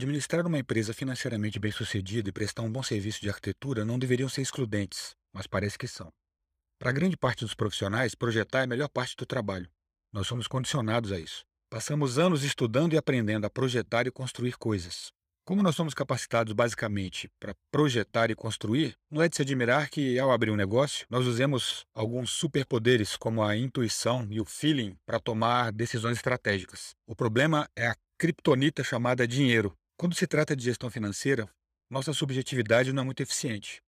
Administrar uma empresa financeiramente bem-sucedida e prestar um bom serviço de arquitetura não deveriam ser excludentes, mas parece que são. Para grande parte dos profissionais, projetar é a melhor parte do trabalho. Nós somos condicionados a isso. Passamos anos estudando e aprendendo a projetar e construir coisas. Como nós somos capacitados basicamente para projetar e construir, não é de se admirar que, ao abrir um negócio, nós usemos alguns superpoderes como a intuição e o feeling para tomar decisões estratégicas. O problema é a criptonita chamada dinheiro. Quando se trata de gestão financeira, nossa subjetividade não é muito eficiente.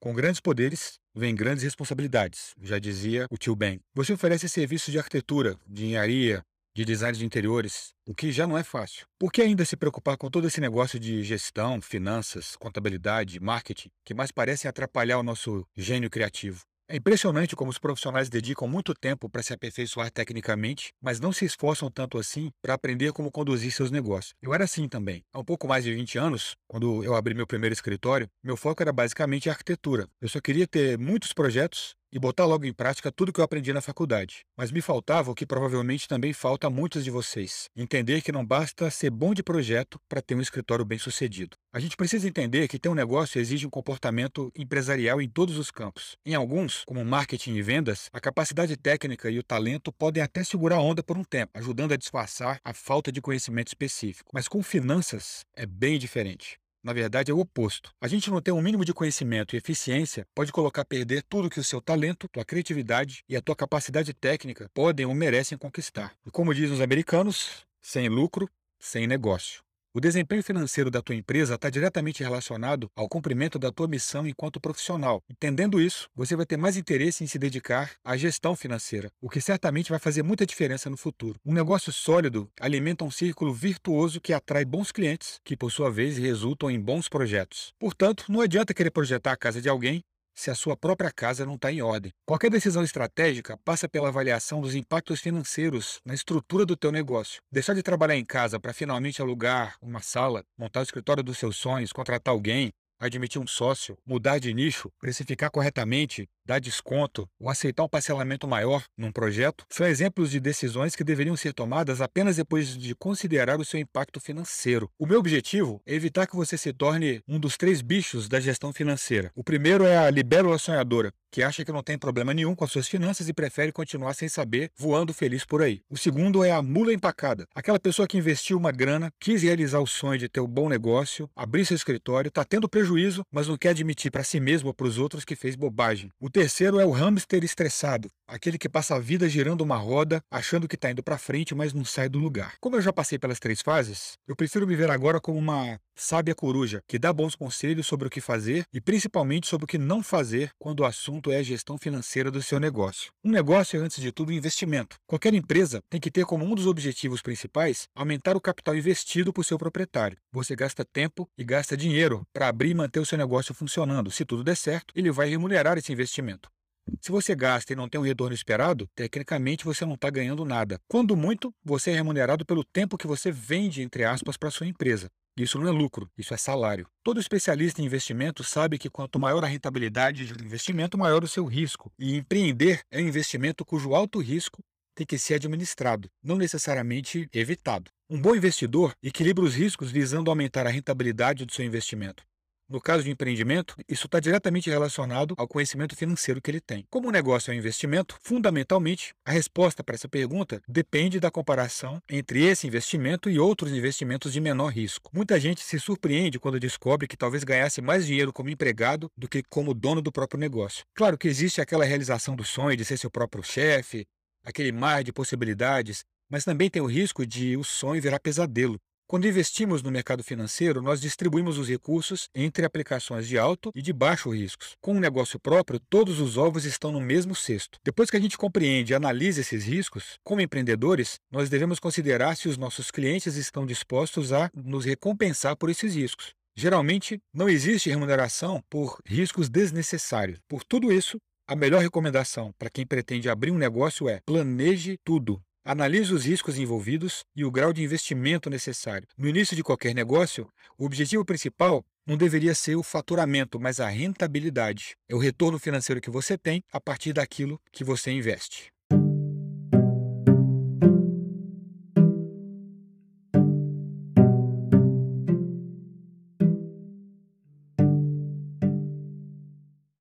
Com grandes poderes, vem grandes responsabilidades, já dizia o tio Ben. Você oferece serviços de arquitetura, de engenharia, de design de interiores, o que já não é fácil. Por que ainda se preocupar com todo esse negócio de gestão, finanças, contabilidade, marketing, que mais parecem atrapalhar o nosso gênio criativo? É impressionante como os profissionais dedicam muito tempo para se aperfeiçoar tecnicamente, mas não se esforçam tanto assim para aprender como conduzir seus negócios. Eu era assim também. Há um pouco mais de 20 anos, quando eu abri meu primeiro escritório, meu foco era basicamente a arquitetura. Eu só queria ter muitos projetos e botar logo em prática tudo que eu aprendi na faculdade. Mas me faltava o que provavelmente também falta a muitos de vocês: entender que não basta ser bom de projeto para ter um escritório bem sucedido. A gente precisa entender que ter um negócio exige um comportamento empresarial em todos os campos. Em alguns, como marketing e vendas, a capacidade técnica e o talento podem até segurar a onda por um tempo, ajudando a disfarçar a falta de conhecimento específico. Mas com finanças é bem diferente. Na verdade, é o oposto. A gente não ter um mínimo de conhecimento e eficiência pode colocar a perder tudo que o seu talento, tua criatividade e a tua capacidade técnica podem ou merecem conquistar. E como dizem os americanos, sem lucro, sem negócio. O desempenho financeiro da tua empresa está diretamente relacionado ao cumprimento da tua missão enquanto profissional. Entendendo isso, você vai ter mais interesse em se dedicar à gestão financeira, o que certamente vai fazer muita diferença no futuro. Um negócio sólido alimenta um círculo virtuoso que atrai bons clientes, que por sua vez resultam em bons projetos. Portanto, não adianta querer projetar a casa de alguém se a sua própria casa não está em ordem. Qualquer decisão estratégica passa pela avaliação dos impactos financeiros na estrutura do teu negócio. Deixar de trabalhar em casa para finalmente alugar uma sala, montar o escritório dos seus sonhos, contratar alguém, admitir um sócio, mudar de nicho, precificar corretamente, dar desconto ou aceitar um parcelamento maior num projeto são exemplos de decisões que deveriam ser tomadas apenas depois de considerar o seu impacto financeiro. O meu objetivo é evitar que você se torne um dos três bichos da gestão financeira. O primeiro é a libélula sonhadora, que acha que não tem problema nenhum com as suas finanças e prefere continuar sem saber, voando feliz por aí. O segundo é a mula empacada, aquela pessoa que investiu uma grana, quis realizar o sonho de ter um bom negócio, abrir seu escritório, está tendo prejuízo, mas não quer admitir para si mesmo ou para os outros que fez bobagem. O terceiro é o hamster estressado, aquele que passa a vida girando uma roda, achando que está indo para frente, mas não sai do lugar. Como eu já passei pelas três fases, eu prefiro me ver agora como uma sábia coruja que dá bons conselhos sobre o que fazer e principalmente sobre o que não fazer quando o assunto é a gestão financeira do seu negócio. Um negócio é, antes de tudo, um investimento. Qualquer empresa tem que ter como um dos objetivos principais aumentar o capital investido por seu proprietário. Você gasta tempo e gasta dinheiro para abrir e manter o seu negócio funcionando. Se tudo der certo, ele vai remunerar esse investimento. Se você gasta e não tem um retorno esperado, tecnicamente você não está ganhando nada. Quando muito, você é remunerado pelo tempo que você vende, entre aspas, para sua empresa. Isso não é lucro, isso é salário. Todo especialista em investimento sabe que quanto maior a rentabilidade de um investimento, maior o seu risco. E empreender é um investimento cujo alto risco tem que ser administrado, não necessariamente evitado. Um bom investidor equilibra os riscos visando aumentar a rentabilidade do seu investimento. No caso de empreendimento, isso está diretamente relacionado ao conhecimento financeiro que ele tem. Como o negócio é um investimento, fundamentalmente, a resposta para essa pergunta depende da comparação entre esse investimento e outros investimentos de menor risco. Muita gente se surpreende quando descobre que talvez ganhasse mais dinheiro como empregado do que como dono do próprio negócio. Claro que existe aquela realização do sonho de ser seu próprio chefe, aquele mar de possibilidades, mas também tem o risco de o sonho virar pesadelo. Quando investimos no mercado financeiro, nós distribuímos os recursos entre aplicações de alto e de baixo riscos. Com um negócio próprio, todos os ovos estão no mesmo cesto. Depois que a gente compreende e analisa esses riscos, como empreendedores, nós devemos considerar se os nossos clientes estão dispostos a nos recompensar por esses riscos. Geralmente, não existe remuneração por riscos desnecessários. Por tudo isso, a melhor recomendação para quem pretende abrir um negócio é planeje tudo. Analise os riscos envolvidos e o grau de investimento necessário. No início de qualquer negócio, o objetivo principal não deveria ser o faturamento, mas a rentabilidade. É o retorno financeiro que você tem a partir daquilo que você investe.